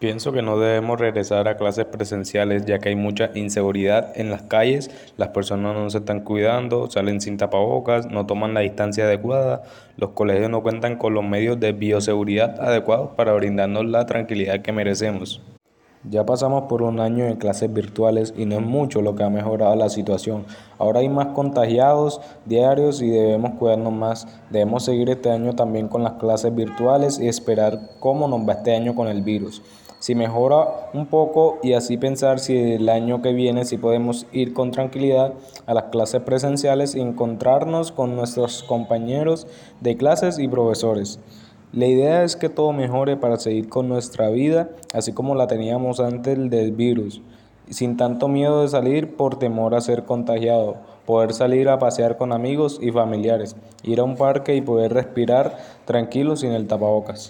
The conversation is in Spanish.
Pienso que no debemos regresar a clases presenciales ya que hay mucha inseguridad en las calles, las personas no se están cuidando, salen sin tapabocas, no toman la distancia adecuada, los colegios no cuentan con los medios de bioseguridad adecuados para brindarnos la tranquilidad que merecemos. Ya pasamos por un año de clases virtuales y no es mucho lo que ha mejorado la situación. Ahora hay más contagiados diarios y debemos cuidarnos más. Debemos seguir este año también con las clases virtuales y esperar cómo nos va este año con el virus si mejora un poco y así pensar si el año que viene si podemos ir con tranquilidad a las clases presenciales y encontrarnos con nuestros compañeros de clases y profesores. La idea es que todo mejore para seguir con nuestra vida así como la teníamos antes del virus, sin tanto miedo de salir por temor a ser contagiado, poder salir a pasear con amigos y familiares, ir a un parque y poder respirar tranquilo sin el tapabocas.